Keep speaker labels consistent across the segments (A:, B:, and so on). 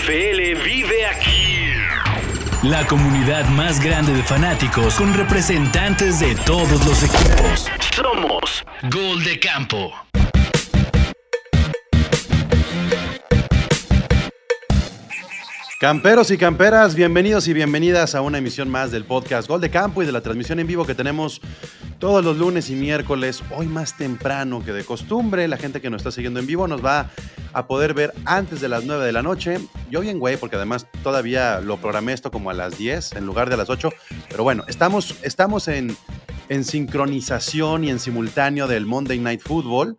A: NFL vive aquí.
B: La comunidad más grande de fanáticos con representantes de todos los equipos.
A: Somos
B: Gol de Campo.
C: Camperos y camperas, bienvenidos y bienvenidas a una emisión más del podcast Gol de Campo y de la transmisión en vivo que tenemos todos los lunes y miércoles, hoy más temprano que de costumbre. La gente que nos está siguiendo en vivo nos va a poder ver antes de las 9 de la noche. Yo bien, güey, porque además todavía lo programé esto como a las 10 en lugar de a las 8. Pero bueno, estamos, estamos en, en sincronización y en simultáneo del Monday Night Football.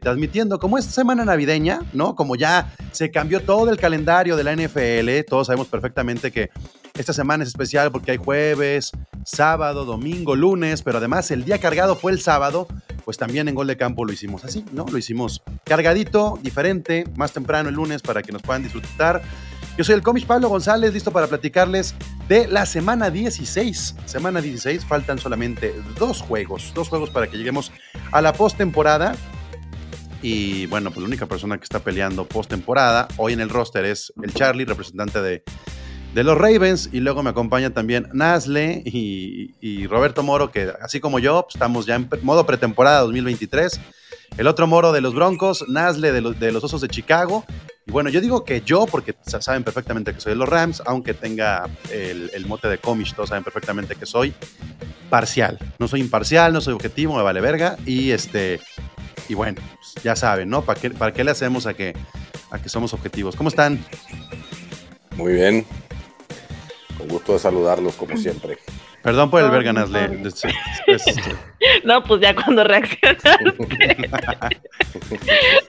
C: Transmitiendo como es semana navideña, ¿no? Como ya se cambió todo el calendario de la NFL, todos sabemos perfectamente que esta semana es especial porque hay jueves, sábado, domingo, lunes, pero además el día cargado fue el sábado, pues también en Gol de Campo lo hicimos así, ¿no? Lo hicimos cargadito, diferente, más temprano el lunes para que nos puedan disfrutar. Yo soy el cómic Pablo González, listo para platicarles de la semana 16. Semana 16, faltan solamente dos juegos, dos juegos para que lleguemos a la postemporada. Y bueno, pues la única persona que está peleando postemporada hoy en el roster es el Charlie, representante de, de los Ravens. Y luego me acompaña también Nasle y, Roberto Moro, que así como yo, pues estamos ya en modo pretemporada 2023. El otro Moro de los Broncos, Nasle de los, de los Osos de Chicago. Y bueno, yo digo que yo, porque saben perfectamente que soy de los Rams, aunque tenga el, el mote de comish, todos saben perfectamente que soy parcial. No soy imparcial, no soy objetivo, me vale verga. Y este, y bueno, pues ya saben, ¿no? ¿Para qué, ¿Para qué le hacemos a que, a que somos objetivos? ¿Cómo están?
D: Muy bien. Con gusto de saludarlos, como siempre.
C: Perdón por el verga, Nasle.
E: No, pues ya cuando reaccionaste.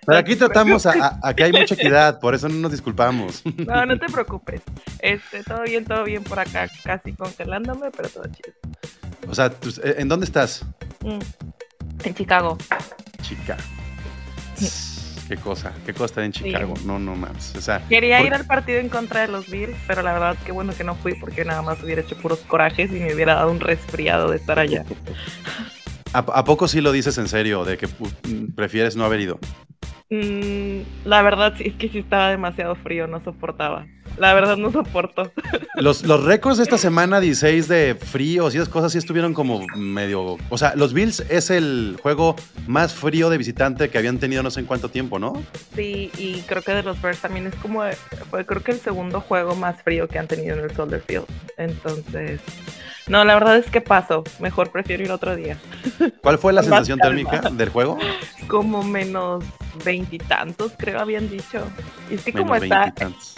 C: Pero aquí tratamos a, a, a, que hay mucha equidad, por eso no nos disculpamos.
E: No, no te preocupes. Este, todo bien, todo bien por acá, casi congelándome, pero todo chido.
C: O sea, ¿en dónde estás?
E: Mm, en Chicago.
C: Chicago. Qué cosa, qué cosa estar en Chicago. Sí. No, no mames. O sea,
E: Quería ir al partido en contra de los Bills, pero la verdad que bueno que no fui porque nada más hubiera hecho puros corajes y me hubiera dado un resfriado de estar allá.
C: ¿A, ¿A, poco sí lo dices en serio, de que prefieres no haber ido?
E: Mm, la verdad es que sí estaba demasiado frío, no soportaba. La verdad no soporto.
C: Los, los récords de esta semana 16 de fríos y esas cosas sí estuvieron como medio... O sea, los Bills es el juego más frío de visitante que habían tenido no sé en cuánto tiempo, ¿no?
E: Sí, y creo que de los Bears también es como... Fue creo que el segundo juego más frío que han tenido en el Soldier Field. Entonces... No, la verdad es que paso. Mejor prefiero ir otro día.
C: ¿Cuál fue la sensación térmica del juego?
E: Como menos veintitantos, creo habían dicho. Y es que como está,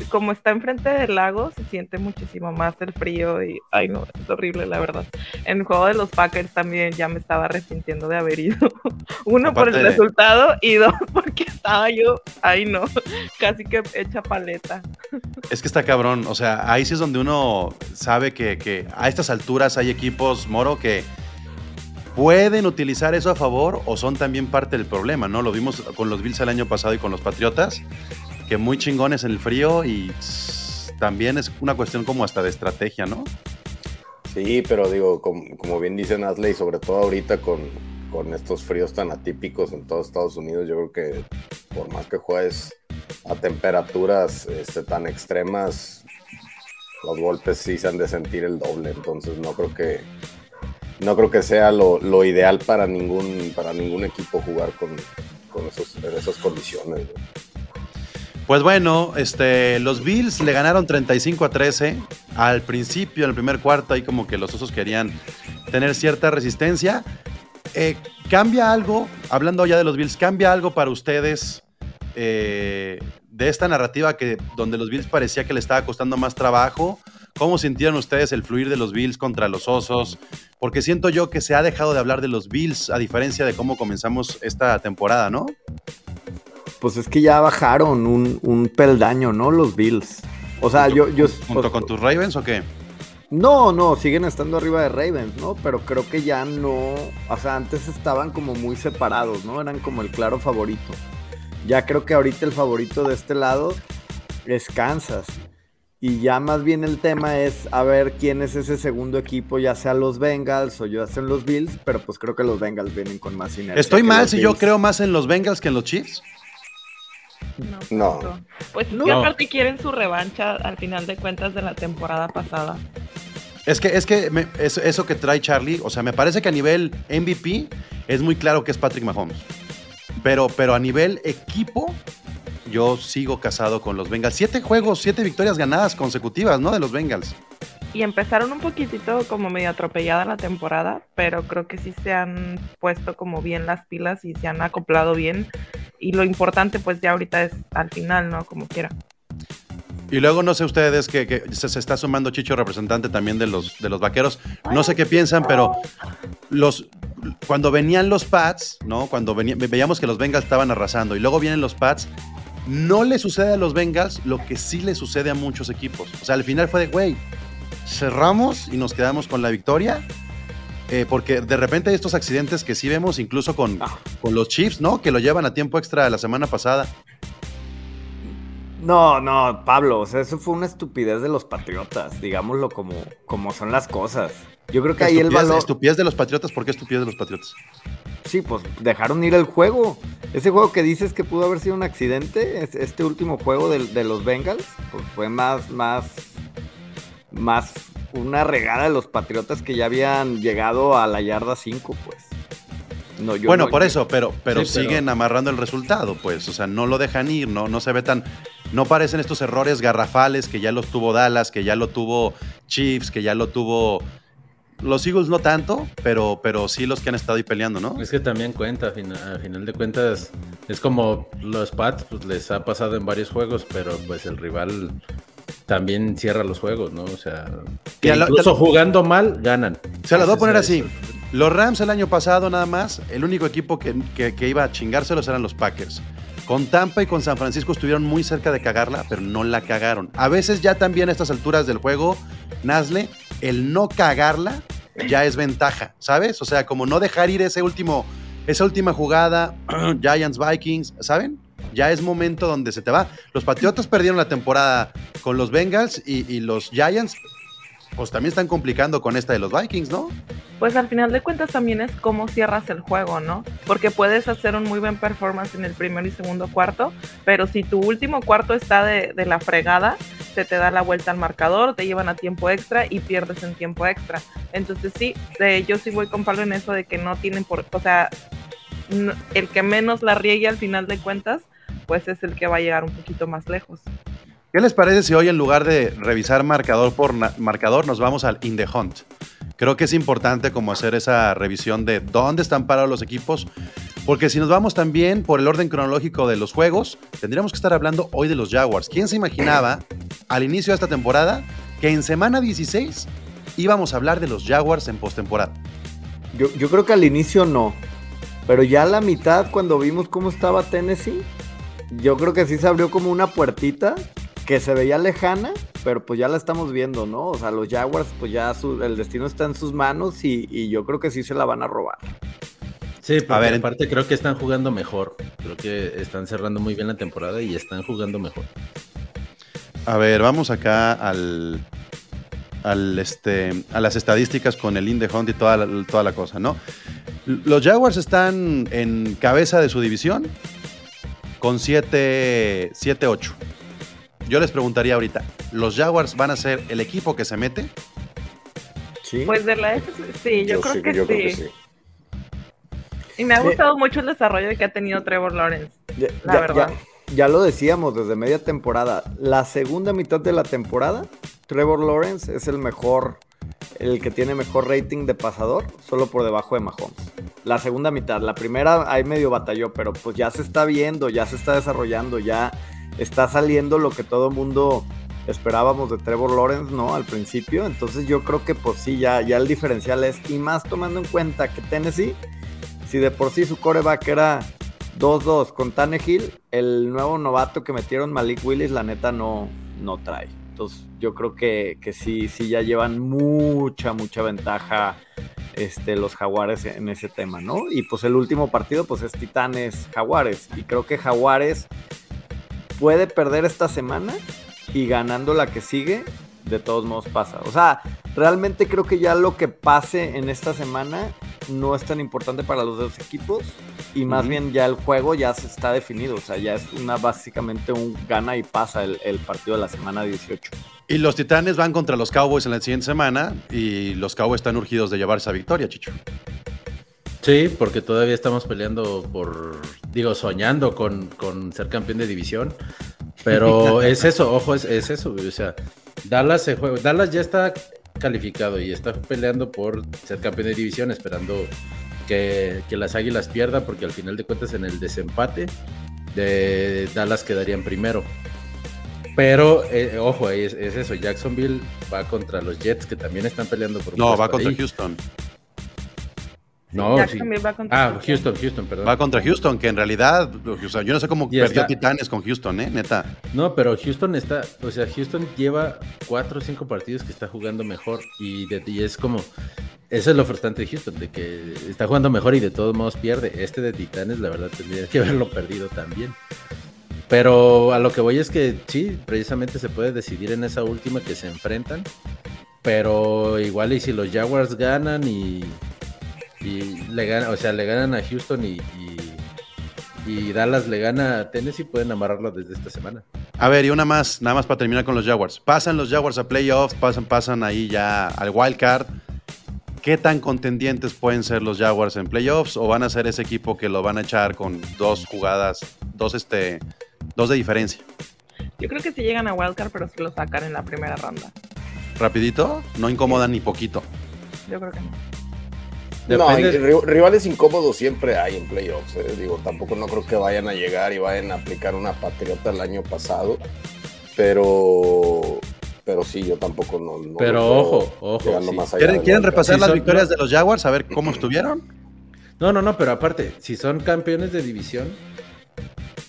E: como está enfrente del lago, se siente muchísimo más el frío y, ay no, es horrible la verdad. En el juego de los Packers también ya me estaba arrepintiendo de haber ido. Uno Aparte por el de... resultado y dos porque estaba yo, ay no, casi que hecha paleta.
C: Es que está cabrón, o sea, ahí sí es donde uno sabe que, que a estas alturas hay equipos, Moro, que pueden utilizar eso a favor o son también parte del problema, ¿no? Lo vimos con los Bills el año pasado y con los Patriotas, que muy chingones en el frío y también es una cuestión como hasta de estrategia, ¿no?
D: Sí, pero digo, como, bien dice Nasley, sobre todo ahorita con, con estos fríos tan atípicos en todos Estados Unidos, yo creo que por más que juegues a temperaturas este, tan extremas, los golpes sí se han de sentir el doble, entonces no creo que no creo que sea lo, ideal para ningún para ningún equipo jugar con, con esos, en esas condiciones.
C: Pues bueno, este, los Bills le ganaron 35 a 13. Al principio, en el primer cuarto, ahí como que los osos querían tener cierta resistencia. Eh, ¿Cambia algo, hablando ya de los Bills, cambia algo para ustedes eh, de esta narrativa que donde los Bills parecía que le estaba costando más trabajo. ¿Cómo sintieron ustedes el fluir de los Bills contra los Osos? Porque siento yo que se ha dejado de hablar de los Bills a diferencia de cómo comenzamos esta temporada, ¿no?
F: Pues es que ya bajaron un, un peldaño, ¿no? Los Bills. O sea,
C: ¿Junto,
F: yo, yo.
C: ¿Junto
F: pues,
C: con tus Ravens o qué?
F: No, no, siguen estando arriba de Ravens, ¿no? Pero creo que ya no. O sea, antes estaban como muy separados, ¿no? Eran como el claro favorito. Ya creo que ahorita el favorito de este lado es Kansas. Y ya más bien el tema es a ver quién es ese segundo equipo, ya sea los Bengals o ya sean los Bills, pero pues creo que los Bengals vienen con más inercia.
C: ¿Estoy mal si Bills. yo creo más en los Bengals que en los Chiefs?
E: No. Pues no. aparte quieren su revancha al final de cuentas de la temporada pasada.
C: Es que, es que eso que trae Charlie, o sea, me parece que a nivel MVP es muy claro que es Patrick Mahomes. Pero, pero a nivel equipo, yo sigo casado con los Bengals. Siete juegos, siete victorias ganadas consecutivas, ¿no? De los Bengals.
E: Y empezaron un poquitito como medio atropellada la temporada, pero creo que sí se han puesto como bien las pilas y se han acoplado bien. Y lo importante pues ya ahorita es al final, ¿no? Como quiera.
C: Y luego no sé ustedes que, se, está sumando Chicho, representante también de los, de los vaqueros. No sé qué piensan, pero los cuando venían los Pats, ¿no? Cuando veíamos que los Bengals estaban arrasando y luego vienen los Pats, no le sucede a los Bengals lo que sí le sucede a muchos equipos. O sea, al final fue de, güey, cerramos y nos quedamos con la victoria. Eh, porque de repente hay estos accidentes que sí vemos incluso con, ah. con los Chiefs, ¿no? Que lo llevan a tiempo extra la semana pasada.
F: No, no, Pablo, o sea, eso fue una estupidez de los patriotas, digámoslo como, como son las cosas. Yo creo que ahí el valor.
C: ¿Estupidez de los patriotas? ¿Por qué estupidez de los patriotas?
F: Sí, pues dejaron ir el juego. Ese juego que dices que pudo haber sido un accidente, este último juego de, los Bengals, pues fue más, más, más una regada de los patriotas que ya habían llegado a la yarda 5, pues.
C: No, bueno, por eso, pero, pero siguen amarrando el resultado, pues. O sea, no lo dejan ir, no, no se ve tan. No parecen estos errores garrafales que ya los tuvo Dallas, que ya lo tuvo Chiefs, que ya lo tuvo. Los Eagles no tanto, pero, pero sí los que han estado ahí peleando, ¿no?
G: Es que también cuenta, a final, de cuentas, es como los Pats, pues les ha pasado en varios juegos, pero pues el rival también cierra los juegos, ¿no? O sea, incluso jugando mal, ganan.
C: Se las voy a poner así. Los Rams el año pasado nada más, el único equipo que, que iba a chingárselos eran los Packers. Con Tampa y con San Francisco estuvieron muy cerca de cagarla, pero no la cagaron. A veces ya también a estas alturas del juego, Nasle, el no cagarla ya es ventaja, ¿sabes? O sea, como no dejar ir ese último, esa última jugada, Giants Vikings, ¿saben? Ya es momento donde se te va. Los Patriotas perdieron la temporada con los Bengals y, y los Giants pues también están complicando con esta de los Vikings, ¿no?
E: Pues al final de cuentas también es cómo cierras el juego, ¿no? Porque puedes hacer un muy buen performance en el primer y segundo cuarto, pero si tu último cuarto está de, la fregada, se te da la vuelta al marcador, te llevan a tiempo extra y pierdes en tiempo extra. Entonces sí, yo sí voy con Pablo en eso de que no tienen por, o sea, el que menos la riegue al final de cuentas, pues es el que va a llegar un poquito más lejos.
C: ¿Qué les parece si hoy en lugar de revisar marcador por marcador nos vamos al in the hunt? Creo que es importante como hacer esa revisión de dónde están parados los equipos, porque si nos vamos también por el orden cronológico de los juegos, tendríamos que estar hablando hoy de los Jaguars. ¿Quién se imaginaba al inicio de esta temporada que en semana 16 íbamos a hablar de los Jaguars en postemporada?
F: Yo, yo creo que al inicio no, pero ya a la mitad cuando vimos cómo estaba Tennessee, yo creo que sí se abrió como una puertita que se veía lejana, pero pues ya la estamos viendo, ¿no? O sea, los Jaguars, pues ya el destino está en sus manos y, yo creo que sí se la van a robar.
G: Sí, pero a ver, en parte creo que están jugando mejor. Creo que están cerrando muy bien la temporada y están jugando mejor.
C: A ver, vamos acá al, al este, a las estadísticas con el Inde Hunt y toda la, toda la cosa, ¿no? Los Jaguars están en cabeza de su división con 7-8. Yo les preguntaría ahorita, ¿los Jaguars van a ser el equipo que se mete?
E: Sí. Pues de la sí, yo, creo, que, sí. Y me ha gustado mucho el desarrollo que ha tenido Trevor Lawrence. la verdad.
F: Ya, lo decíamos desde media temporada. La segunda mitad de la temporada, Trevor Lawrence es el mejor, el que tiene mejor rating de pasador, solo por debajo de Mahomes. La segunda mitad, la primera ahí medio batalló, pero pues ya se está viendo, ya se está desarrollando, ya está saliendo lo que todo mundo esperábamos de Trevor Lawrence, ¿no? Al principio. Entonces yo creo que pues sí, ya, ya el diferencial es, y más tomando en cuenta que Tennessee, si de por sí su coreback era 2-2 con Tannehill, el nuevo novato que metieron Malik Willis, la neta no, no trae. Entonces yo creo que, que sí, sí ya llevan mucha, mucha ventaja este, los Jaguares en ese tema, ¿no? Y pues el último partido pues es Titanes Jaguares. Y creo que Jaguares puede perder esta semana y ganando la que sigue, de todos modos pasa. O sea, realmente creo que ya lo que pase en esta semana no es tan importante para los dos equipos y más bien ya el juego ya se está definido, o sea, ya es una básicamente un gana y pasa el, el partido de la semana 18.
C: Y los Titanes van contra los Cowboys en la siguiente semana y los Cowboys están urgidos de llevar esa victoria, Chicho.
G: Sí, porque todavía estamos peleando por, digo, soñando con, ser campeón de división. Pero es eso, ojo, es, eso. O sea, Dallas se juega, Dallas ya está calificado y está peleando por ser campeón de división, esperando que, las Águilas pierdan, porque al final de cuentas en el desempate de Dallas quedarían primero. Pero, eh, ojo, es, es, eso, Jacksonville va contra los Jets que también están peleando por...
C: No, va contra Houston.
G: No, sí. va contra ah, Houston, Houston, perdón.
C: Va contra Houston, que en realidad, o sea, yo no sé cómo perdió Titanes con Houston, ¿eh? Neta.
G: No, pero Houston está, o sea, Houston lleva cuatro o cinco partidos que está jugando mejor y, es como, eso es lo frustrante de Houston, de que está jugando mejor y de todos modos pierde. Este de Titanes, la verdad, tendría que haberlo perdido también. Pero a lo que voy es que sí, precisamente se puede decidir en esa última que se enfrentan. Pero igual y si los Jaguars ganan y y le ganan, o sea, le ganan a Houston y, y, Dallas le gana a Tennessee, pueden amarrarlo desde esta semana.
C: A ver, y una más, nada más para terminar con los Jaguars. Pasan los Jaguars a playoffs, pasan, pasan ahí ya al wild card. ¿Qué tan contendientes pueden ser los Jaguars en playoffs? ¿O van a ser ese equipo que lo van a echar con dos jugadas, dos, este, dos de diferencia?
E: Yo creo que si llegan a wildcard, pero se lo sacan en la primera ronda.
C: ¿Rapidito? No incomodan ni poquito.
E: Yo creo que no.
D: No, rivales incómodos siempre hay en playoffs. Eh. Digo, tampoco no creo que vayan a llegar y vayan a aplicar una patriota el año pasado. Pero pero sí, yo tampoco no.
G: pero ojo, ojo.
C: ¿Quieren, repasar las victorias de los Jaguars? A ver cómo estuvieron.
G: No, no, no, pero aparte, si son campeones de división,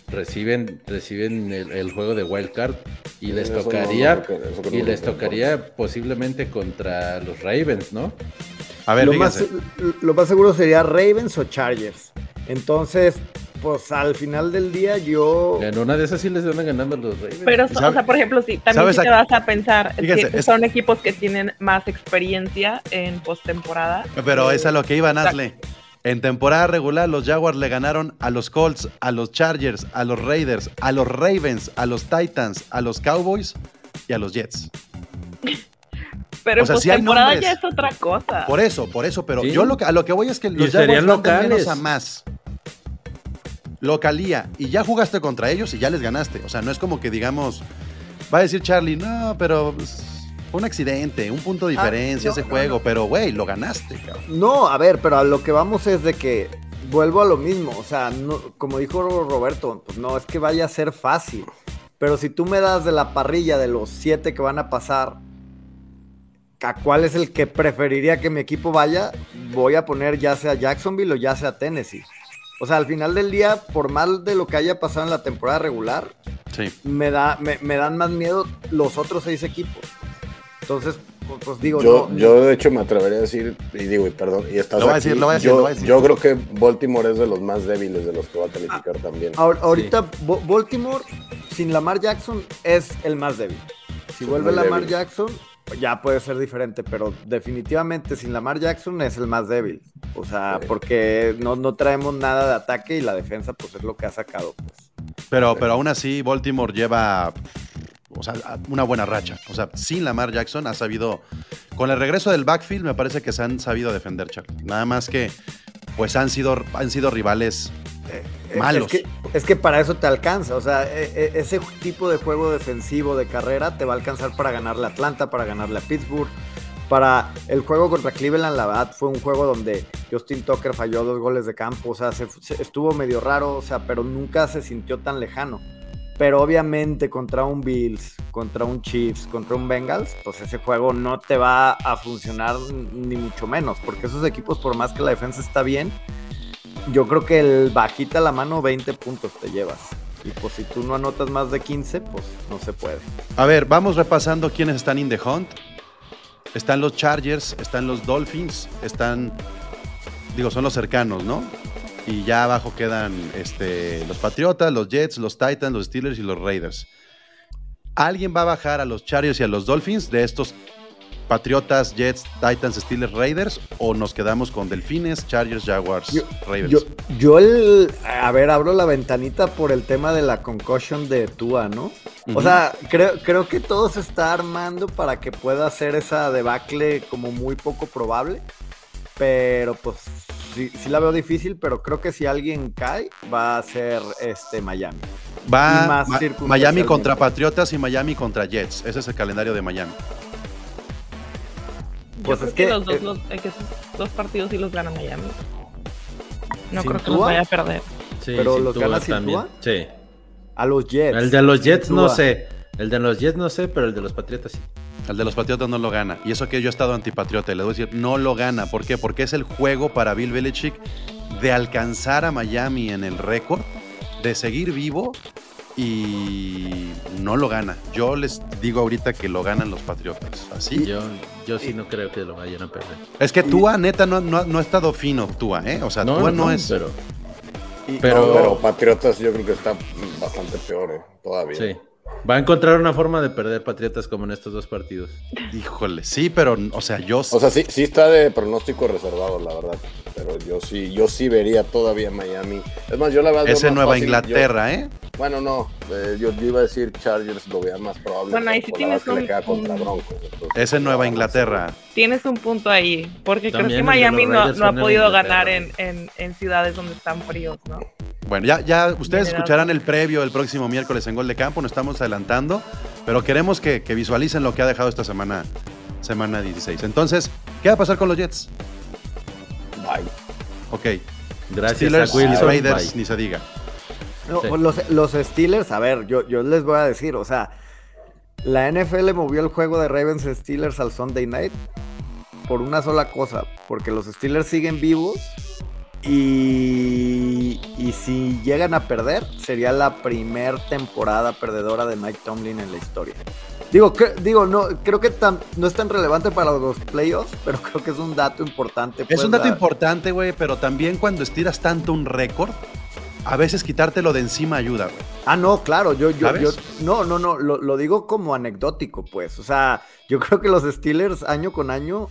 G: reciben, reciben el, juego de Wild Card y les tocaría, y les tocaría posiblemente contra los Ravens, ¿no?
F: A ver, lo más, lo más seguro sería Ravens o Chargers. Entonces, pues al final del día yo.
G: En una de esas sí les van ganando los Ravens.
E: Pero, o sea, por ejemplo, sí, también te vas a pensar que son equipos que tienen más experiencia en postemporada.
C: Pero esa es lo que iba, Nazle. En temporada regular, los Jaguars le ganaron a los Colts, a los Chargers, a los Raiders, a los Ravens, a los Titans, a los Cowboys y a los Jets.
E: Pero pues temporada ya es otra cosa.
C: Por eso, por eso, pero yo lo que, a lo que voy es que los Jaguars van de menos a más. Localía. Y ya jugaste contra ellos y ya les ganaste. O sea, no es como que digamos, va a decir Charlie, no, pero pues, fue un accidente, un punto de ah, diferencia ese juego, pero güey, lo ganaste, cabrón.
F: No, a ver, pero a lo que vamos es de que vuelvo a lo mismo. O sea, como dijo Roberto, pues no es que vaya a ser fácil. Pero si tú me das de la parrilla de los siete que van a pasar, a cuál es el que preferiría que mi equipo vaya, voy a poner ya sea Jacksonville o ya sea Tennessee. O sea, al final del día, por mal de lo que haya pasado en la temporada regular, me, da, me, dan más miedo los otros seis equipos. Entonces, pues, pues digo,
D: yo, yo de hecho me atrevería a decir, y digo, y perdón, y estás
C: lo decir, lo voy a decir, yo,
D: yo creo que Baltimore es de los más débiles de los que va a calificar ah, también.
F: ahorita Baltimore sin Lamar Jackson es el más débil. Si vuelve Lamar Jackson, ya puede ser diferente, pero definitivamente sin Lamar Jackson es el más débil. O sea, porque no, no, traemos nada de ataque y la defensa pues es lo que ha sacado. Pues.
C: Pero, pero aún así Baltimore lleva o sea, una buena racha. O sea, sin Lamar Jackson ha sabido, con el regreso del backfield me parece que se han sabido defender, Charlie. Nada más que pues han sido, han sido rivales eh, malos.
F: Es que, para eso te alcanza, o sea, e, e, ese tipo de juego defensivo de carrera te va a alcanzar para ganarle a Atlanta, para ganarle a Pittsburgh. Para el juego contra Cleveland, la verdad, fue un juego donde Justin Tucker falló dos goles de campo, o sea, estuvo medio raro, o sea, pero nunca se sintió tan lejano. Pero obviamente contra un Bills, contra un Chiefs, contra un Bengals, pues ese juego no te va a funcionar ni mucho menos, porque esos equipos, por más que la defensa está bien, yo creo que el bajita la mano 20 puntos te llevas. Y pues si tú no anotas más de 15, pues no se puede.
C: A ver, vamos repasando quiénes están in the hunt. Están los Chargers, están los Dolphins, están, digo, son los cercanos, ¿no? Y ya abajo quedan este, los Patriotas, los Jets, los Titans, los Steelers y los Raiders. ¿Alguien va a bajar a los Chargers y a los Dolphins de estos Patriotas, Jets, Titans, Steelers, Raiders o nos quedamos con Delfines, Chargers, Jaguars, Ravens?
F: Yo, el, a ver, abro la ventanita por el tema de la concussion de Tua, ¿no? O sea, creo, creo que todo se está armando para que pueda hacer esa debacle como muy poco probable. Pero pues sí, sí, la veo difícil, pero creo que si alguien cae, va a ser este Miami.
C: Va Miami contra Patriotas y Miami contra Jets. Ese es el calendario de Miami.
E: Pues es que, los dos, eh, esos dos partidos sí los gana Miami. No creo que los vaya a perder.
F: Sí, pero los gana también.
G: Sí.
F: A los Jets.
G: El de los Jets no sé. El de los Jets no sé, pero el de los Patriotas sí.
C: El de los Patriotas no lo gana. Y eso que yo he estado antipatriota, le voy a decir, no lo gana. ¿Por qué? Porque es el juego para Bill Belichick de alcanzar a Miami en el récord, de seguir vivo y no lo gana. Yo les digo ahorita que lo ganan los Patriotas. Así.
G: Yo, yo sí no creo que lo vayan a perder.
C: Es que Tua, neta, no, no, ha estado fino, Tua, ¿eh? O sea, Tua no, es.
D: Pero, pero, pero, Patriotas yo creo que está bastante peor, ¿eh? Todavía.
G: Sí. Va a encontrar una forma de perder Patriotas como en estos dos partidos.
C: Híjole, sí, pero, o sea, yo... O
D: sea, sí, sí está de pronóstico reservado, la verdad. Pero yo sí, yo sí vería todavía Miami. Es más, yo la verdad...
C: Es en Nueva Inglaterra, ¿eh?
D: Bueno, no, eh, yo, iba a decir Chargers lo veía más probable.
E: Bueno, ahí sí tienes un,
D: contra
C: Broncos, es en Nueva Inglaterra.
E: Tienes un punto ahí, porque creo que Miami no, ha podido ganar en, en ciudades donde están fríos, ¿no?
C: Bueno, ya, ya ustedes escucharán el previo el próximo miércoles en Gol de Campo, nos estamos adelantando, pero queremos que, visualicen lo que ha dejado esta semana, semana 16. Entonces, ¿qué va a pasar con los Jets?
D: Bye.
C: Ok.
G: Gracias a Wilson,
C: Raiders, ni se diga.
F: Pues los, Steelers, a ver, yo, yo les voy a decir, o sea, la NFL movió el juego de Ravens Steelers al Sunday Night por una sola cosa, porque los Steelers siguen vivos y, si llegan a perder, sería la primer temporada perdedora de Mike Tomlin en la historia. Digo, digo no, creo que no es tan relevante para los playoffs, pero creo que es un dato importante.
C: es pues, un dato importante, güey, pero también cuando estiras tanto un récord, a veces quitártelo de encima ayuda, güey.
F: Ah, no, claro, yo, yo, yo no, no, no, lo, lo, digo como anecdótico, pues. O sea, yo creo que los Steelers año con año,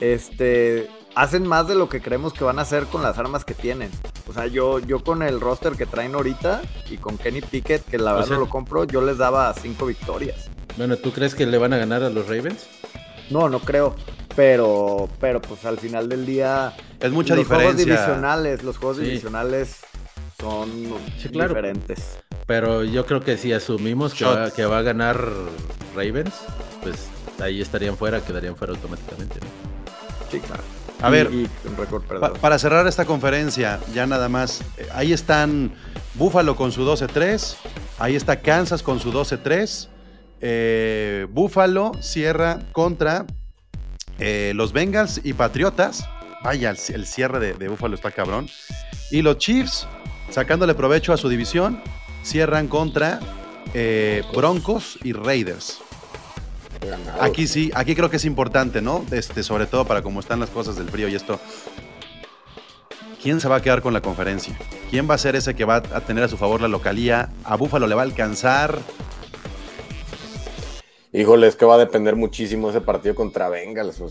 F: este, hacen más de lo que creemos que van a hacer con las armas que tienen. O sea, yo, yo con el roster que traen ahorita y con Kenny Pickett, que la verdad no lo compro, yo les daba cinco victorias.
G: Bueno, ¿tú crees que le van a ganar a los Ravens?
F: No, no creo. Pero, pero pues al final del día.
C: Es mucha los Juegos
F: divisionales, los juegos divisionales son diferentes.
G: Pero yo creo que si asumimos que va, que va, a ganar Ravens, pues ahí estarían fuera, quedarían fuera automáticamente.
F: Sí, claro.
C: A ver, para cerrar esta conferencia, ya nada más, eh, ahí están Buffalo con su 12-3, ahí está Kansas con su 12-3, eh, Buffalo cierra contra eh, los Bengals y Patriotas, vaya, el, cierre de, de Buffalo está cabrón, y los Chiefs, sacándole provecho a su división, cierran contra Broncos y Raiders. Aquí sí, aquí creo que es importante, ¿no? Este, sobre todo para cómo están las cosas del frío y esto. ¿Quién se va a quedar con la conferencia? ¿Quién va a ser ese que va a tener a su favor la localía? ¿A Búfalo le va a alcanzar?
D: Híjole, es que va a depender muchísimo ese partido contra Bengals.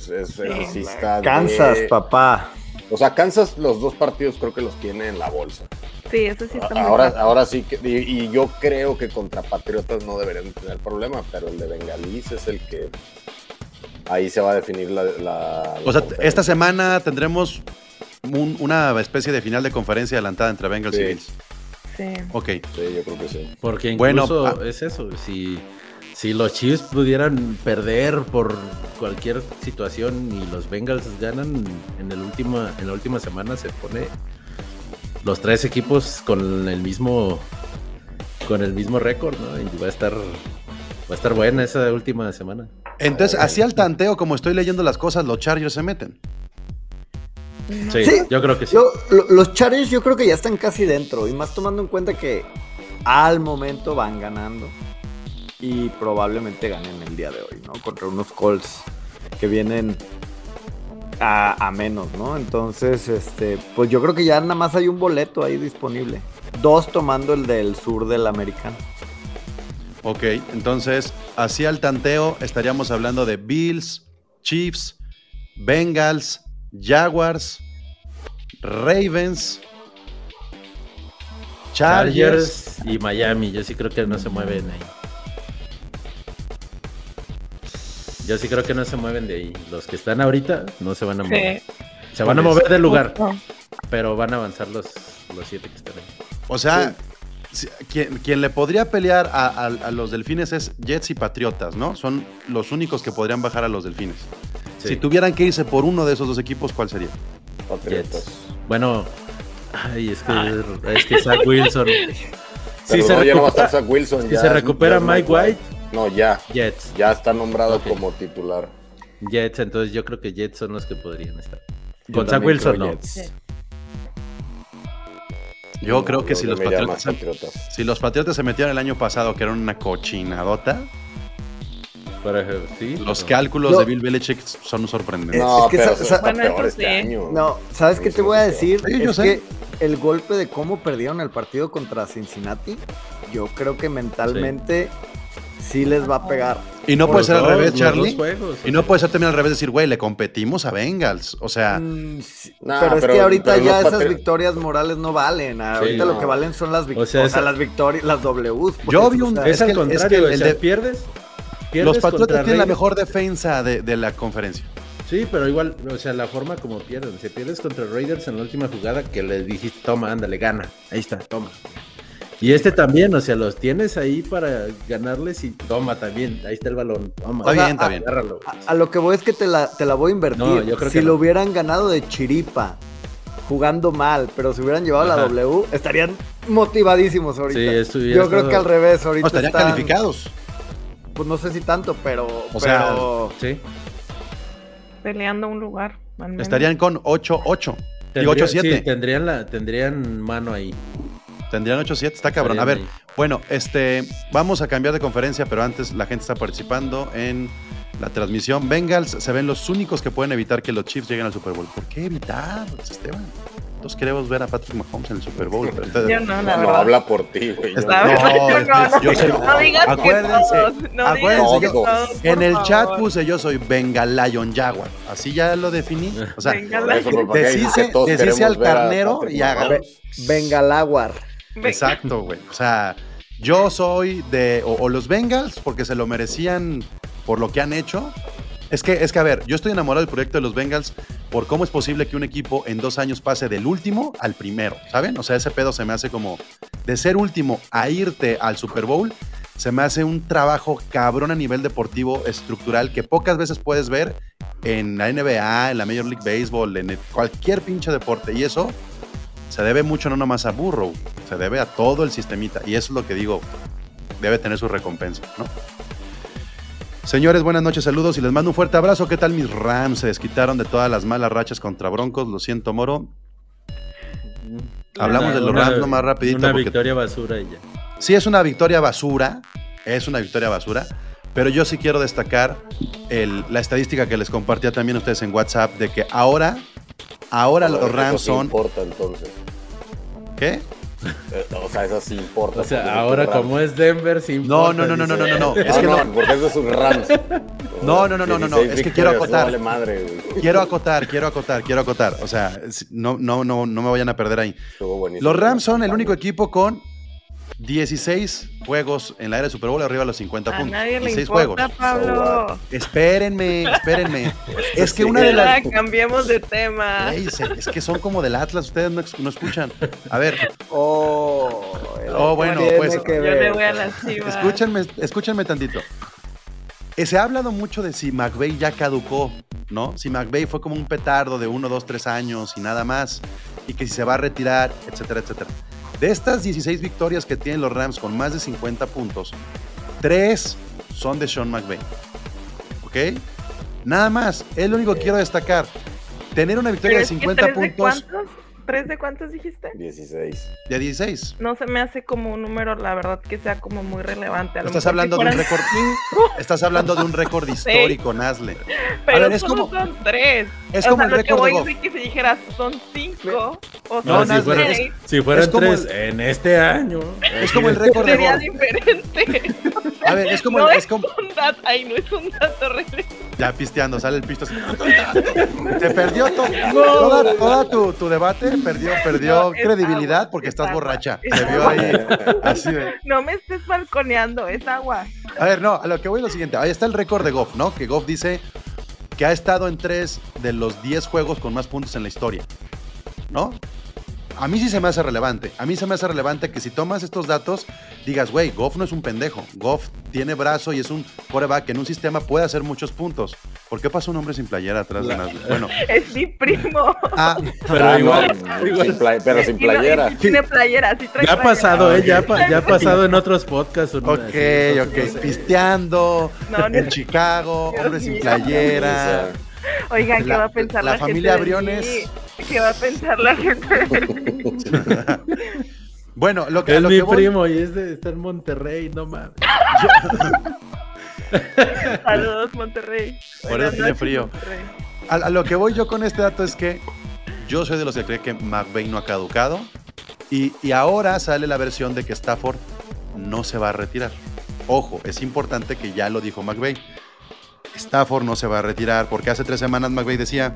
F: Kansas, papá.
D: O sea, Kansas los dos partidos creo que los tiene en la bolsa.
E: Sí, eso sí está
D: ahora, ahora sí que, y, yo creo que contra Patriotas no deberían tener problema, pero el de Bengalís es el que ahí se va a definir la.
C: o sea, esta semana tendremos una especie de final de conferencia adelantada entre Bengals y Bills.
E: Sí.
C: Ok.
D: Sí, yo creo que sí.
G: Porque incluso bueno, es eso, si, si los Chiefs pudieran perder por cualquier situación y los Bengals ganan en el último, en la última semana se pone los tres equipos con el mismo con el mismo récord, ¿no? Y va a estar va a estar buena esa última semana.
C: Entonces, así al tanteo, como estoy leyendo las cosas, los Chargers se meten.
G: Sí, yo creo que sí.
F: los Chargers yo creo que ya están casi dentro, y más tomando en cuenta que al momento van ganando. Y probablemente ganen el día de hoy, ¿no? Contra unos Colts que vienen a, menos, ¿no? Entonces, este, pues yo creo que ya nada más hay un boleto ahí disponible. Dos tomando el del sur del americano.
C: Ok, entonces, así al tanteo estaríamos hablando de Bills, Chiefs, Bengals, Jaguars, Ravens, Chargers,
G: y Miami. Yo sí creo que no se mueven ahí. Yo sí creo que no se mueven de ahí. Los que están ahorita no se van a mover. Se van a mover del lugar, pero van a avanzar los, los siete que están ahí.
C: O sea, quien, le podría pelear a, los delfines es Jets y Patriotas, ¿no? Son los únicos que podrían bajar a los delfines. Si tuvieran que irse por uno de esos dos equipos, ¿cuál sería?
G: Patriotas. Bueno, ay, es que, es que Zach Wilson.
D: si se recupera, Wilson,
G: si se recupera Mike White.
D: No, ya.
G: Jets.
D: Ya está nombrado como titular.
G: Jets, entonces yo creo que Jets son los que podrían estar. Con Zach Wilson no.
C: Yo creo que si los, patriotas, si los Patriotas se metieron el año pasado, que eran una cochinadota, los cálculos de Bill Belichick son sorprendentes.
D: No, es que pero este año.
F: No, ¿sabes qué te voy a decir? es que el golpe de cómo perdieron el partido contra Cincinnati, yo creo que mentalmente sí les va a pegar.
C: Y no puede ser al revés, Charlie. y no puede ser también al revés decir, güey, le competimos a Bengals. O sea. Mm,
F: pero es que ahorita ya esas victorias morales no valen. Ahorita lo que valen son las victorias. O sea, las victorias, las Ws.
C: Yo vi un.
G: es, al contrario, el, de, pierdes,
C: Los Patriotas tienen la mejor defensa de, de la conferencia.
G: Sí, pero igual, o sea, la forma como pierden. Si pierdes contra Raiders en la última jugada, que le dijiste, toma, ándale, gana. Ahí está, toma. Y este también, o sea, los tienes ahí para ganarles y toma también, ahí está el balón. Toma,
C: está bien, está bien.
F: A, lo que voy es que te la, te la voy a invertir. yo creo si lo hubieran ganado de chiripa, jugando mal, pero si hubieran llevado la W, estarían motivadísimos ahorita. Sí, yo creo que al revés, ahorita.
C: estarían calificados.
F: Pues no sé si tanto, pero. O sea,
E: sí. Peleando un lugar.
C: Estarían con 8-8. Digo 8-7. Sí,
G: tendrían, la, tendrían mano ahí.
C: Tendrían 8-7, está cabrón. A ver, bueno, este, vamos a cambiar de conferencia, pero antes la gente está participando en la transmisión. Bengals se ven los únicos que pueden evitar que los Chiefs lleguen al Super Bowl. ¿Por qué evitar, Esteban? Todos queremos ver a Patrick Mahomes en el Super Bowl.
E: Yo no, no,
D: habla por ti, güey.
E: No, no, digas acuérdense,
C: que acuérdense en el chat puse yo soy Bengalion Jaguar. Así ya lo definí. O sea, deshice, al carnero y haga.
F: Bengalaguar.
C: Exacto, güey. O sea, yo soy de. O, los Bengals, porque se lo merecían por lo que han hecho. Es que, es que, a ver, yo estoy enamorado del proyecto de los Bengals por cómo es posible que un equipo en dos años pase del último al primero, ¿saben? O sea, ese pedo se me hace como de ser último a irte al Super Bowl, se me hace un trabajo cabrón a nivel deportivo estructural que pocas veces puedes ver en la NBA, en la Major League Baseball, en cualquier pinche deporte. Y eso se debe mucho no nomás a Burrow, se debe a todo el sistemita. Y eso es lo que digo, debe tener su recompensa, ¿no? Señores, buenas noches, saludos y les mando un fuerte abrazo. ¿Qué tal mis Rams? Se desquitaron de todas las malas rachas contra Broncos. Lo siento, Moro. Hablamos de los Rams nomás rapidito.
G: Una victoria basura y ya.
C: Sí, es una victoria basura. Es una victoria basura. Pero yo sí quiero destacar la estadística que les compartía también a ustedes en WhatsApp de que ahora Ahora los Rams son.
D: importa entonces.
C: ¿Qué?
D: Eh, o sea, eso sí importa.
G: O sea, ahora como es Denver, sí
C: importa. No, no, no, no, no, no, no.
D: Es que no, porque eso es un Rams.
C: No, no, no, no, no, no. Es que quiero acotar. quiero acotar, quiero acotar, quiero acotar. O sea, no, no, no, no me vayan a perder ahí. Los Rams son el único equipo con 16 juegos en la era de Super Bowl arriba de los 50 puntos.
E: Nadie
C: 16
E: importa, juegos. Pablo.
C: Espérenme, espérenme. es que una de las.
E: Cambiemos de tema.
C: es que son como del Atlas, ustedes no, escuchan. A ver.
F: Oh,
C: oh bueno, pues.
E: Yo le voy a la
C: Escúchenme, escúchenme tantito. Eh, se ha hablado mucho de si McVeigh ya caducó, ¿no? Si McVeigh fue como un petardo de uno, dos, tres años y nada más, y que si se va a retirar, etcétera, etcétera. De estas 16 victorias que tienen los Rams con más de 50 puntos, 3 son de Sean McVay. ¿Ok? Nada más. Es lo único que quiero destacar. Tener una victoria de 50 puntos.
E: ¿Tres de cuántos dijiste?
D: 16.
C: De 16.
E: No se me hace como un número, la verdad, que sea como muy relevante.
C: estás, hablando de un récord, estás hablando de un récord histórico, Nazle.
E: Pero es como, son tres. Es como el récord que si dijeras son cinco o son
G: no, si, fuera, si fueran tres en este año.
C: Es como el récord de
E: Sería diferente.
C: A ver, es como... No
E: es, como... un dato, ay, no es un dato relevante.
C: Ya pisteando, sale el pisto. Te perdió toda, toda tu, debate, perdió, perdió credibilidad porque estás borracha. Se vio ahí así de...
E: No me estés balconeando, es agua.
C: A ver, no, a lo que voy es lo siguiente. Ahí está el récord de Goff, ¿no? Que Goff dice que ha estado en tres de los diez juegos con más puntos en la historia. ¿No? A mí sí se me hace relevante. A mí se me hace relevante que si tomas estos datos, digas, güey, Goff no es un pendejo. Goff tiene brazo y es un coreback que en un sistema puede hacer muchos puntos. ¿Por qué pasa un hombre sin playera atrás de las...
E: Bueno. Es mi primo.
C: Ah,
D: pero ah, igual. Sin pero sin playera.
E: tiene playera, sí
G: trae Ya ha pasado, ¿eh? Ya, ya, ha pasado en otros podcasts.
C: Ok, ok. Pisteando, en Chicago, hombre sin playera.
E: Oigan, ¿qué va a pensar la,
C: la, familia Briones?
E: ¿Qué va a pensar la gente?
C: bueno, lo que
G: es
C: lo
G: mi primo y es de estar en Monterrey, no mames.
E: Saludos, Monterrey.
C: Por eso tiene frío. A, lo que voy yo con este dato es que yo soy de los que cree que McVeigh no ha caducado y, y ahora sale la versión de que Stafford no se va a retirar. Ojo, es importante que ya lo dijo McVeigh. Stafford no se va a retirar, porque hace tres semanas McVeigh decía,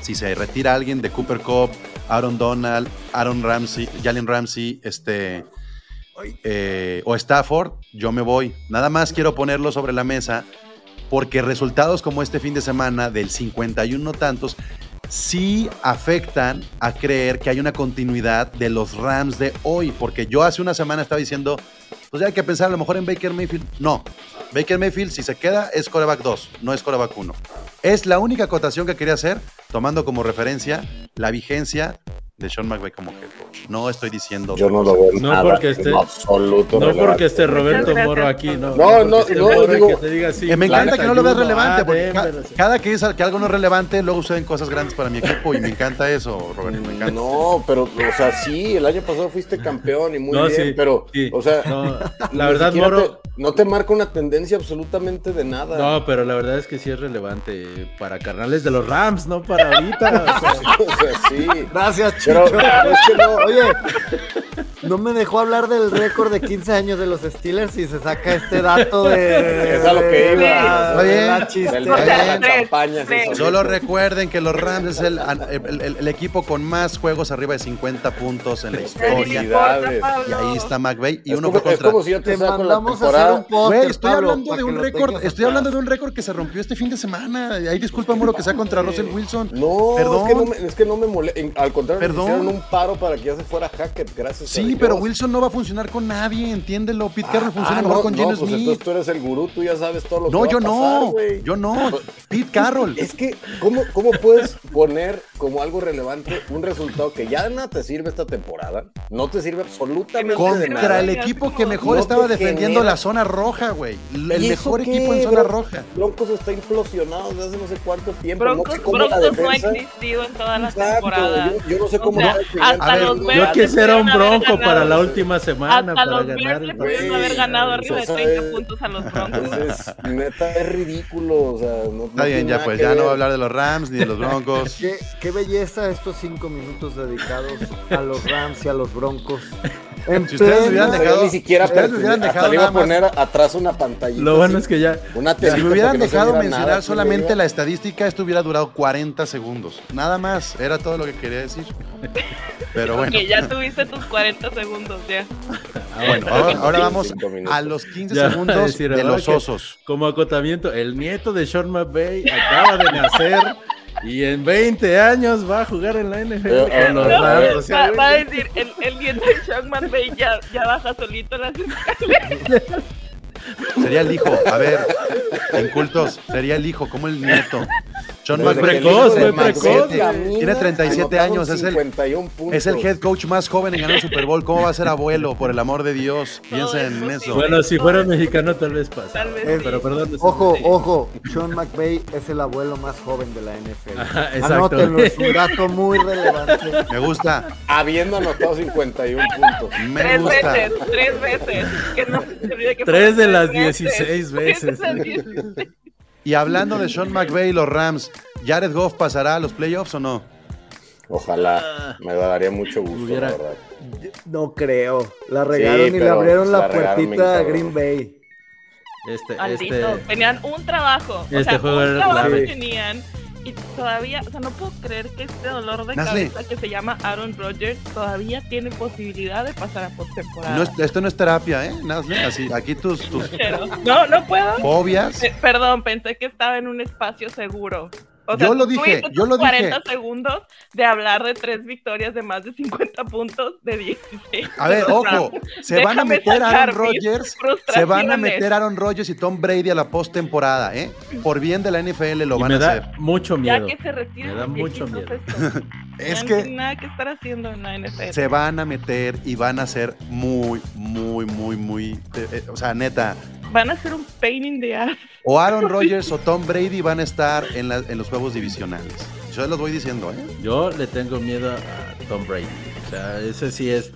C: si se retira alguien de Cooper Cup, Aaron Donald, Aaron Ramsey, Jalen Ramsey, este, eh, o Stafford, yo me voy. Nada más quiero ponerlo sobre la mesa, porque resultados como este fin de semana del 51 tantos sí afectan a creer que hay una continuidad de los Rams de hoy, porque yo hace una semana estaba diciendo, pues ya hay que pensar a lo mejor en Baker Mayfield. No, Baker Mayfield si se queda es coreback 2, no es coreback 1. Es la única acotación que quería hacer, tomando como referencia la vigencia de Sean McVay como head coach. No estoy diciendo.
D: Yo no lo veo
G: no nada porque esté, absoluto. No porque esté Roberto Moro aquí, no.
D: No, no, no, digo, que te
C: diga así, me encanta que no lo veas relevante. porque cada que dice que algo no es relevante, luego suceden cosas grandes para mi equipo y me encanta eso, Roberto. Me encanta.
D: No, pero, o sea, sí, el año pasado fuiste campeón y muy bien, pero, o sea,
G: la verdad, Moro.
D: no te marca una tendencia absolutamente de nada.
G: No, pero la verdad es que sí es relevante para carnales de los Rams, no para ahorita.
F: o sea sí. Gracias, pero es que no, oye, no me dejó hablar del récord de 15 años de los Steelers y se saca este dato de.
D: Es a lo que iba.
C: Oye, Solo recuerden que los Rams es el, el, equipo con más juegos arriba de 50 puntos en la historia. Y ahí está McVeigh. Y uno fue contra.
D: Es como si yo te, mandamos a
C: hacer un póster, estoy hablando de un récord. Estoy hablando de un récord que se rompió este fin de semana. Ahí disculpa, Muro, que sea contra Russell Wilson.
D: No, Perdón. Es que no me, es que no me molesta. Al contrario, Perdón un paro para que ya se fuera Hackett, gracias
C: Sí, pero Wilson no va a funcionar con nadie, entiéndelo. Pete Carroll ah, funciona ah, mejor con Gene pues Smith.
D: Entonces tú eres el gurú, tú ya sabes todo lo
C: no,
D: que
C: va
D: a
C: pasar, No, yo no, Pete Carroll.
D: Es que, ¿cómo, ¿cómo puedes poner como algo relevante un resultado que ya no te sirve esta temporada? No te sirve absolutamente
C: Contra el equipo que mejor estaba defendiendo la zona roja, güey. El mejor equipo en zona roja.
D: Broncos está implosionado desde hace no sé cuánto tiempo.
E: Broncos no, no ha existido en toda la temporada.
D: Yo, no sé cómo
E: hasta los
G: yo quisiera un bronco para la última semana. para
E: los ganar le pudieron haber ganado arriba de 30 puntos a los broncos.
D: neta, es ridículo. O sea, no,
C: Está bien, ya pues, ya no voy a hablar de los Rams ni de los broncos.
F: qué, qué belleza estos cinco minutos dedicados a los Rams y a los broncos.
C: si ustedes hubieran dejado,
D: ni siquiera ustedes hubieran dejado iba a poner atrás una pantalla.
G: Lo bueno es que ya.
C: si me hubieran dejado mencionar solamente la estadística, esto hubiera durado 40 segundos. Nada más, era todo lo que quería decir. Pero bueno.
E: Que ya tuviste tus 40 segundos, ya.
C: Ah, bueno, ahora, vamos a los 15 segundos de los osos.
G: Como acotamiento, el nieto de Sean McVay acaba de nacer. Y en 20 años va a jugar en la NFL con los
E: Rams. va, a decir, el, el nieto de Sean McVay ya, ya baja solito las escaleras.
C: Sería el hijo, a ver, en cultos, sería el hijo, como el nieto.
G: John precoz, precoz.
C: Tiene 37 años, es el, es el head coach más joven en ganar el Super Bowl. ¿Cómo va a ser abuelo? Por el amor de Dios, piensen en eso.
G: Bueno, si fuera mexicano tal vez pasa.
E: Tal vez
G: pero perdón.
F: Ojo, ojo, Sean McVay es el abuelo más joven de la NFL. Anótenlo, es un dato muy relevante.
C: Me gusta.
D: Habiendo anotado 51 puntos.
C: Me
E: tres
C: gusta.
E: veces, tres veces. Que no
G: que tres de las 16 veces.
C: Y hablando de Sean McVay y los Rams, ¿Jared Goff pasará a los playoffs o no?
D: Ojalá, me daría mucho gusto, la verdad.
F: No creo. La regaron y le abrieron la, puertita a Green Bay.
E: Este, este, tenían un trabajo. Este o sea, juego un trabajo tenían y todavía, o sea, no puedo creer que este dolor de cabeza que se llama Aaron Rodgers todavía tiene posibilidad de pasar a postemporada.
C: No, esto no es terapia, ¿eh? Nasle, así, aquí tus, tus...
E: No, no puedo.
C: Fobias.
E: Eh, perdón, pensé que estaba en un espacio seguro
C: yo lo dije, yo lo 40
E: segundos de hablar de tres victorias de más de 50 puntos de 16.
C: A ver, ojo, se van a meter Aaron Rodgers, se van a meter Aaron Rodgers y Tom Brady a la postemporada, ¿eh? Por bien de la NFL lo van a hacer.
G: Mucho miedo.
E: Ya que se retiren.
G: Me da mucho miedo.
C: es que
E: no nada que estar haciendo en la NFL.
C: Se van a meter y van a ser muy, muy, muy, muy, eh, eh, o sea, neta,
E: van a ser un pain in the ass.
C: O Aaron Rodgers o Tom Brady van a estar en, en los juegos divisionales. Yo los voy diciendo, ¿eh?
G: Yo le tengo miedo a Tom Brady. O sea, ese sí es.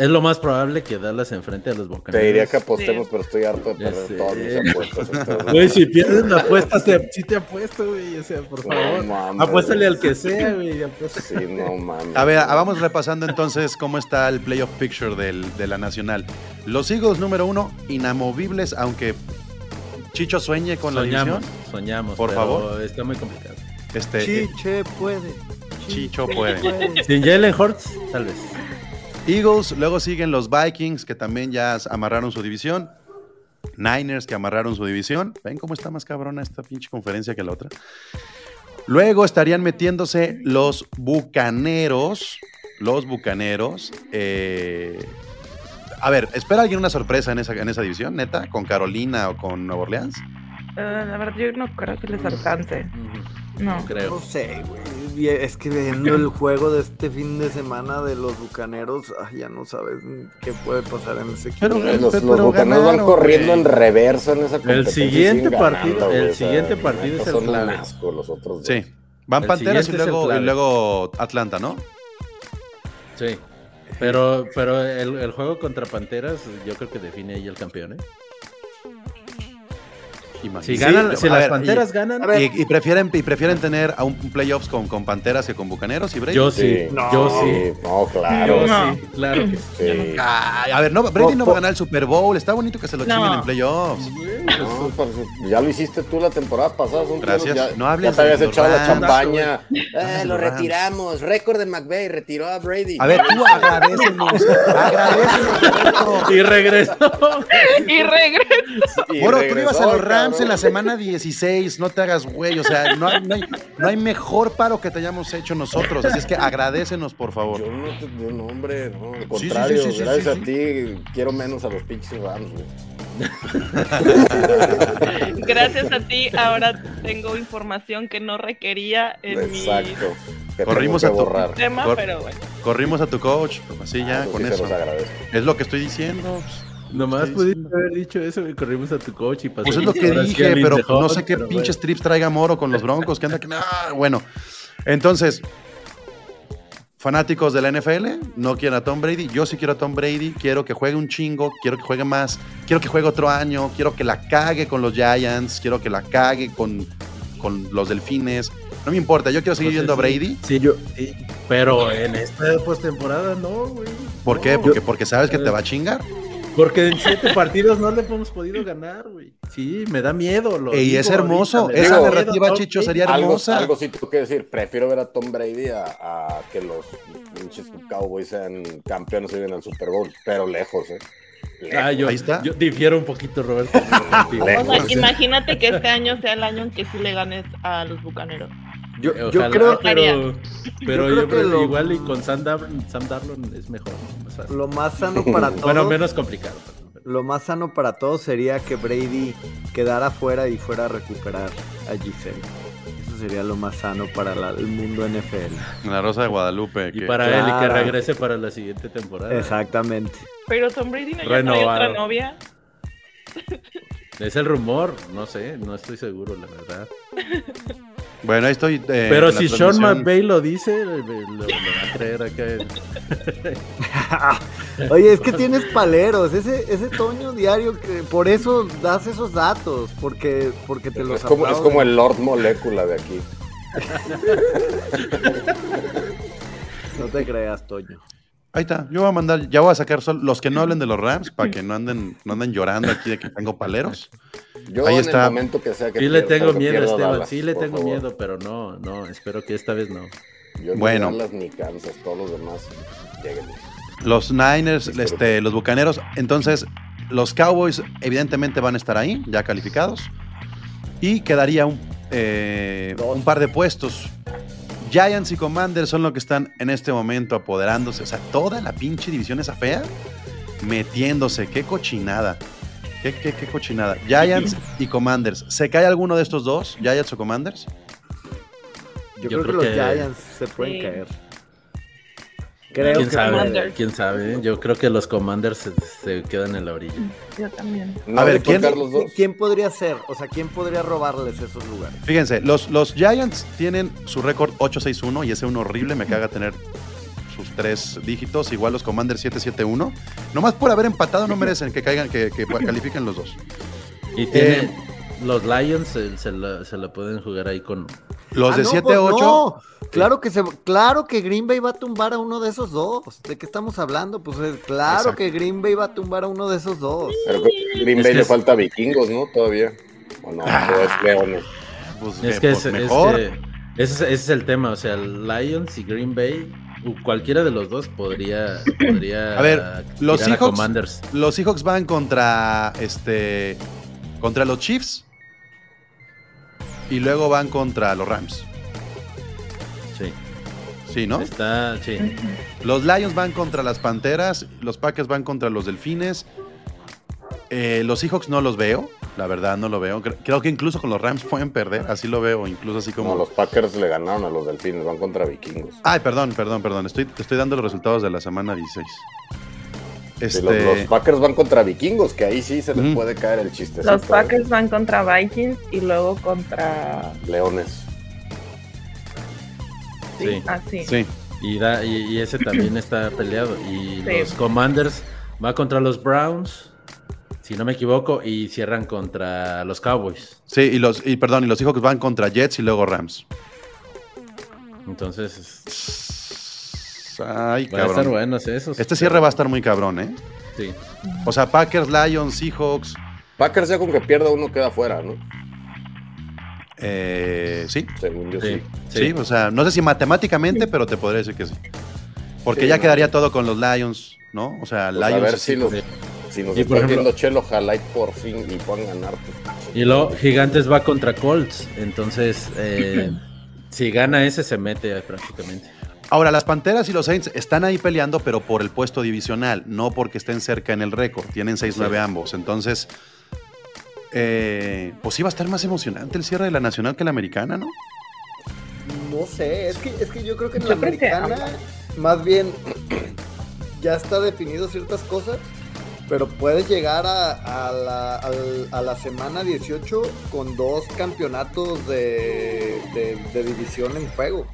G: Es lo más probable que Dallas enfrente a los Buccaneers.
D: Te diría que apostemos, pero estoy harto de perder todas mis apuestas.
G: Güey, si pierdes una apuesta, sí te apuesto, güey. O sea, por favor. No, apuéstale al que sea, güey.
D: Sí, no mames.
C: A ver, vamos repasando entonces cómo está el playoff picture del, de la Nacional. Los Eagles número uno, inamovibles, aunque Chicho sueñe con la división.
G: Soñamos,
C: por favor.
G: Está muy complicado.
C: Este,
F: Chiche puede.
C: Chicho puede.
G: Sin Jalen Hurts, tal vez.
C: Eagles, luego siguen los Vikings, que también ya amarraron su división. Niners, que amarraron su división. ¿Ven cómo está más cabrona esta pinche conferencia que la otra? Luego estarían metiéndose los Bucaneros. Los Bucaneros. Eh, a ver, ¿espera alguien una sorpresa en esa, en esa división, neta? ¿Con Carolina o con Nueva Orleans?
E: Eh, la verdad, yo no creo que les alcance. No.
F: Creo. No sé, güey. Es que viendo el juego de este fin de semana de los bucaneros, ya no sabes qué puede pasar en ese
D: equipo. Pero, los, bucaneros van corriendo en reverso en esa
G: El siguiente partido, el siguiente partido es el clave.
D: los otros
C: Sí. Van Panteras y luego, y luego Atlanta, ¿no?
G: Sí. Pero, pero el, el, juego contra Panteras, yo creo que define ahí el campeón, ¿eh? Si, ganan, si las Panteras ganan.
C: Y, prefieren, y prefieren tener a un playoffs con, con Panteras que con Bucaneros y Brady.
G: Yo sí, yo sí.
D: No, claro.
G: sí, claro que sí.
C: a ver, no, Brady no va a ganar el Super Bowl. Está bonito que se lo chinguen en playoffs.
D: Pues, ya lo hiciste tú la temporada pasada.
C: Gracias. no hables
D: ya te habías echado la champaña. Eh, lo retiramos. Récord de McVeigh. Retiró a Brady.
C: A ver, tú agradecenos. agradecenos.
G: Y regresó.
E: y regresó.
C: Bueno, tú ibas a los Rams en la semana 16, no te hagas güey, o sea, no hay, no, hay, mejor paro que te hayamos hecho nosotros, así es que agradecenos, por favor.
D: Yo no, no hombre, no, al contrario, gracias a ti quiero menos a los pinches Rams,
E: Gracias a ti, ahora tengo información que no requería en
D: Exacto.
C: corrimos a tu
E: tema, pero bueno.
C: Corrimos a tu coach, pues así ya, con eso. Es lo que estoy diciendo.
G: Nomás pudiste haber dicho eso y corrimos a tu coche y pasamos.
C: Pues es lo que dije, pero no sé qué pinches trips traiga Moro con los Broncos, que anda que bueno. Entonces, fanáticos de la NFL, no quieren a Tom Brady, yo sí quiero a Tom Brady, quiero que juegue un chingo, quiero que juegue más, quiero que juegue otro año, quiero que la cague con los Giants, quiero que la cague con, con los Delfines. No me importa, yo quiero seguir viendo a Brady.
G: Sí, yo. pero en esta postemporada no, güey.
C: ¿Por qué? Porque, porque sabes que te va a chingar.
G: Porque en siete partidos no le hemos podido ganar, güey. Sí, me da miedo. Lo
C: y es hermoso. Esa narrativa, Chicho, sería hermosa.
D: Algo, sí tengo que decir. Prefiero ver a Tom Brady a, que los pinches Cowboys sean campeones y vengan al Super Bowl. Pero lejos, ¿eh?
G: Ah, yo, Ahí está. yo difiero un poquito, Roberto.
E: imagínate que este año sea el año en que sí le ganes a los bucaneros.
F: Yo, creo
G: pero, pero yo, creo, que, igual y con Sam Sam es mejor.
F: lo más sano para todos.
G: bueno, menos complicado.
F: Lo más sano para todos sería que Brady quedara fuera y fuera a recuperar a Giselle. Eso sería lo más sano para el mundo NFL.
C: La Rosa de Guadalupe.
G: Y para él y que regrese para la siguiente temporada.
F: Exactamente.
E: Pero Tom Brady no ya trae otra novia.
G: Es el rumor, no sé, no estoy seguro, la verdad.
C: Bueno, ahí estoy.
G: Eh, Pero si Sean McVay lo dice, lo, va a creer acá.
F: Oye, es que tienes paleros, ese, ese Toño diario, que por eso das esos datos, porque, porque te los
D: es como, es como el Lord Molecula de aquí.
F: no te creas, Toño.
C: Ahí está, yo voy a mandar, ya voy a sacar los que no hablen de los Rams para que no anden, no anden llorando aquí de que tengo paleros.
D: Yo Ahí en está. el momento que sea que
G: Sí le tengo miedo, Esteban, sí le tengo miedo, pero no, no, espero que esta vez no.
D: Yo bueno. Dallas ni Kansas, todos los demás lleguen.
C: Los Niners, este, los Bucaneros, entonces los Cowboys evidentemente van a estar ahí, ya calificados. Y quedaría un, eh, un par de puestos. Giants y Commanders son los que están en este momento apoderándose. O sea, toda la pinche división esa fea metiéndose. Qué cochinada. Qué, qué, qué cochinada. Giants y Commanders. ¿Se cae alguno de estos dos? ¿Giants o Commanders?
F: Yo, creo, que, los Giants se pueden caer.
G: Creo ¿Quién, sabe, ¿Quién sabe? Yo creo que los Commanders se, quedan en la orilla.
E: Yo también.
F: a ver, ¿quién, ¿quién podría ser? O sea, ¿quién podría robarles esos lugares?
C: Fíjense, los, los Giants tienen su récord 8-6-1 y ese un horrible, me caga tener sus tres dígitos, igual los Commanders 7-7-1. Nomás por haber empatado no merecen que caigan, que, que califiquen los dos.
G: Y tienen, eh, los Lions se, la, pueden jugar ahí con.
C: Los de 7-8. Ah,
F: pues claro que se, claro que Green Bay va a tumbar a uno de esos dos. ¿De qué estamos hablando? Pues eh, claro que Green Bay va a tumbar a uno de esos dos.
D: Pero Green Bay le falta vikingos, ¿no? Todavía. O no, ah, es Leones.
G: Pues, es que, pues es, mejor. ese, es el tema. O sea, Lions y Green Bay cualquiera de los dos podría, podría
C: a ver los Seahawks los Seahawks van contra este contra los Chiefs y luego van contra los Rams.
G: Sí.
C: Sí, ¿no?
G: Está, sí.
C: Los Lions van contra las Panteras, los Packers van contra los Delfines. Eh, los Seahawks no los veo, la verdad no lo veo. Creo que incluso con los Rams pueden perder, así lo veo, incluso así como.
D: No, los Packers le ganaron a los Delfines, van contra Vikingos.
C: Ay, perdón, perdón, perdón. Estoy, estoy dando los resultados de la semana 16.
D: Este... Los, Packers van contra vikingos, que ahí sí se les puede caer el chiste.
E: Los Packers van contra Vikings y luego contra
D: Leones.
G: Sí,
E: así.
G: Sí. Y, y, ese también está peleado. Y los Commanders va contra los Browns, si no me equivoco, y cierran contra los Cowboys.
C: Sí, y los, y perdón, y los hijos van contra Jets y luego Rams.
G: Entonces.
C: Ay,
G: va a estar buenos esos.
C: Este cierre va a estar muy cabrón, ¿eh?
G: Sí.
C: O sea, Packers, Lions, Seahawks.
D: Packers ya con que pierda uno queda fuera, ¿no?
C: Eh, sí.
D: Según yo sí.
C: Sí, o sea, no sé si matemáticamente, pero te podría decir que sí. Porque ya quedaría todo con los Lions, ¿no? O sea, pues Lions.
D: A ver si, los, si nos está viendo Chelo, ojalá por fin y puedan ganar. Pues,
G: y luego Gigantes va contra Colts. Entonces, eh, si gana ese, se mete prácticamente.
C: Ahora, las Panteras y los Saints están ahí peleando, pero por el puesto divisional, no porque estén cerca en el récord. Tienen 6-9 ambos. Entonces, eh, pues iba a estar más emocionante el cierre de la nacional que la americana, ¿no?
F: No sé, es que, es que yo creo que en la americana, más bien, ya está definido ciertas cosas, pero puedes llegar a, la, semana 18 con dos campeonatos de, de división en juego.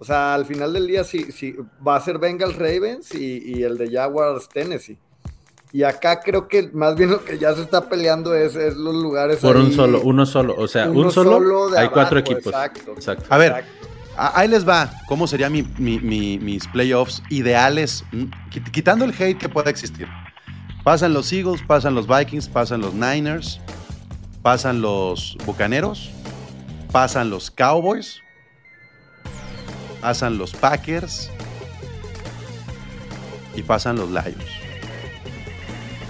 F: O sea, al final del día sí, sí va a ser Bengals Ravens y, el de Jaguars Tennessee. Y acá creo que más bien lo que ya se está peleando es, los lugares.
G: Por un solo, uno solo. O sea, un solo, hay cuatro equipos.
C: Exacto. A ver, ahí les va. ¿Cómo serían mis playoffs ideales? Quitando el hate que pueda existir. Pasan los Eagles, pasan los Vikings, pasan los Niners, pasan los Bucaneros, pasan los Cowboys, pasan los Packers y pasan los Lions.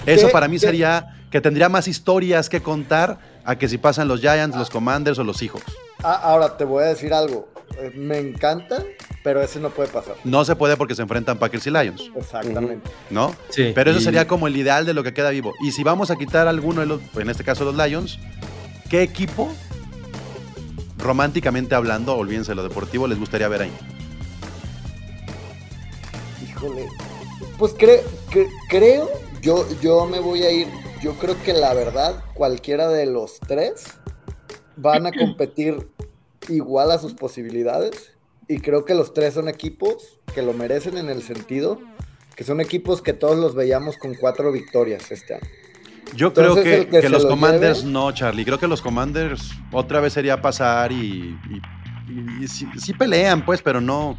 C: Eso para mí sería que tendría más historias que contar a que si pasan los Giants, los Commanders o los Hijos.
F: Ah, ahora te voy a decir algo. Eh, me encanta, pero ese no puede pasar.
C: No se puede porque se enfrentan Packers y Lions.
F: Exactamente.
C: ¿No? Sí. Pero eso sería como el ideal de lo que queda vivo. Y si vamos a quitar alguno de los, en este caso los Lions, ¿qué equipo románticamente hablando, olvídense lo deportivo, les gustaría ver ahí?
F: Híjole. Pues creo, creo, yo, yo me voy a ir, yo creo que la verdad, cualquiera de los tres van a competir igual a sus posibilidades. Y creo que los tres son equipos que lo merecen en el sentido que son equipos que todos los veíamos con cuatro victorias este año.
C: Yo creo que, los Commanders no, Charlie. Creo que los Commanders otra vez sería pasar y, y, sí, pelean, pues, pero no.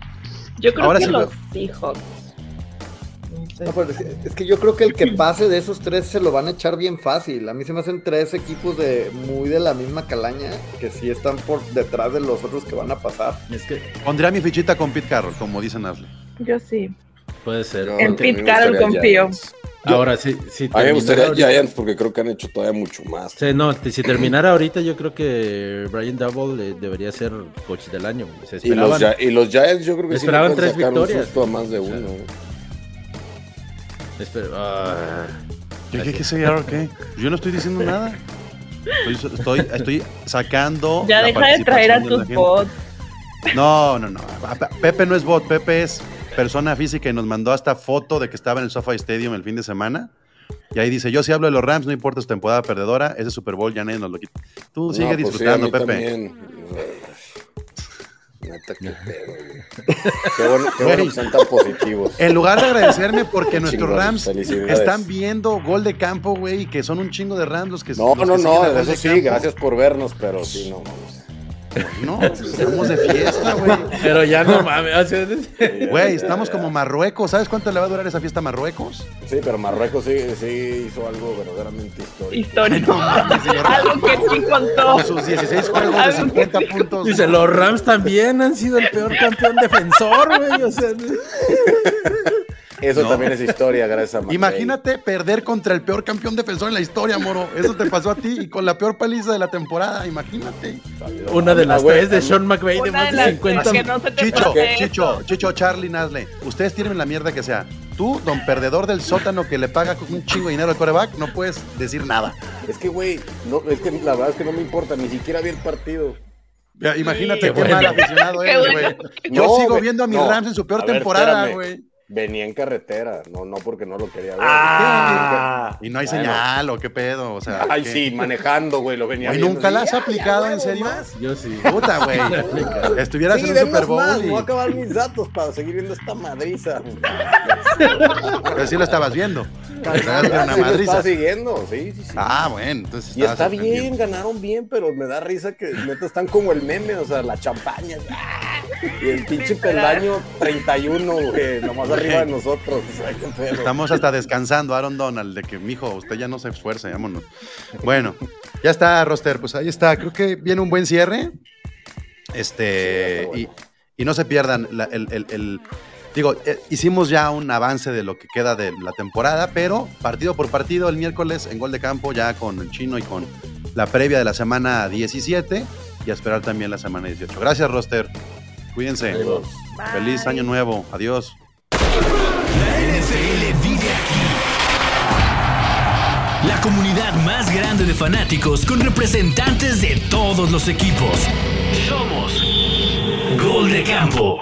E: Yo creo que los Seahawks.
F: pues, es que yo creo que el que pase de esos tres se lo van a echar bien fácil. A mí se me hacen tres equipos de muy de la misma calaña que sí están por detrás de los otros que van a pasar.
C: Es que pondría mi fichita con Pete Carroll, como dicen Ashley.
E: Yo sí.
G: Puede ser.
E: en Pete Carroll confío.
G: Ahora sí, sí.
D: a mí me gustaría Giants porque creo que han hecho todavía mucho más.
G: Sí, no, si terminara ahorita, yo creo que Brian Double debería ser coach del año.
D: y, los, y, los, Giants, yo creo que
G: esperaban sí tres victorias.
D: a más de uno.
G: Ah.
C: ¿Qué, qué, qué, qué? Yo no estoy diciendo nada. Estoy, estoy, sacando.
E: Ya deja de traer a tus bots.
C: No, no, no. Pepe no es bot, Pepe es persona física y nos mandó hasta foto de que estaba en el SoFi Stadium el fin de semana. Y ahí dice, yo si hablo de los Rams, no importa su temporada perdedora, ese Super Bowl ya nadie nos lo quita. Tú sigue pues disfrutando, Pepe.
D: Qué bueno, qué bueno que son tan positivos.
C: En lugar de agradecerme porque nuestros Rams están viendo gol de campo, güey, y que son un chingo de Rams los que
D: No, no, no, eso sí, gracias por vernos, pero sí, no, vamos.
C: No, estamos de fiesta, güey.
G: Pero ya no mames.
C: Güey, estamos como Marruecos. ¿Sabes cuánto le va a durar esa fiesta a Marruecos?
D: Sí, pero Marruecos sí, sí hizo algo verdaderamente histórico.
E: Histórico. algo que sí contó.
C: Con sus 16 juegos de 50 puntos.
G: Dice, los Rams también han sido el peor campeón defensor, güey. O sea.
D: Eso también es historia, gracias a
C: Imagínate perder contra el peor campeón defensor en la historia, Moro. Eso te pasó a ti y con la peor paliza de la temporada, imagínate.
G: Una de las tres de Sean McVay de más de 50.
C: Chicho, Chicho, Chicho, Charlie Nasle. Ustedes tienen la mierda que sea. Tú, don perdedor del sótano que le paga un chingo de dinero al coreback, no puedes decir nada.
D: Es que, güey, no, es que la verdad es que no me importa, ni siquiera vi el partido.
C: imagínate qué, mal aficionado eres, güey. Yo sigo viendo a mis Rams en su peor temporada, güey.
D: Venía en carretera, no, no porque no lo quería ver.
C: Ah, y no hay señal o qué pedo, o sea.
D: Ay, sí, manejando, güey, lo venía
C: ¿Y nunca la has aplicado en serio?
G: Yo sí.
C: Puta, güey. Estuvieras en un Super Bowl.
D: Más, Voy a acabar mis datos para seguir viendo esta madriza.
C: Pero sí lo estabas viendo.
D: Una madriza. siguiendo, sí, sí, sí.
C: Ah, bueno, entonces.
D: Y está bien, ganaron bien, pero me da risa que neta están como el meme, o sea, la champaña. Y el pinche peldaño 31, güey, nomás arriba de nosotros.
C: Estamos hasta descansando, Aaron Donald, de que, mijo, usted ya no se esfuerce, vámonos. Bueno, ya está, Roster, pues ahí está. Creo que viene un buen cierre. Este, y, no se pierdan el, Digo, eh, hicimos ya un avance de lo que queda de la temporada, pero partido por partido el miércoles en gol de campo ya con el chino y con la previa de la semana 17 y a esperar también la semana 18. Gracias, Roster. Cuídense. Feliz año nuevo. Adiós.
B: La NFL vive aquí. La comunidad más grande de fanáticos con representantes de todos los equipos. Somos Gol de Campo.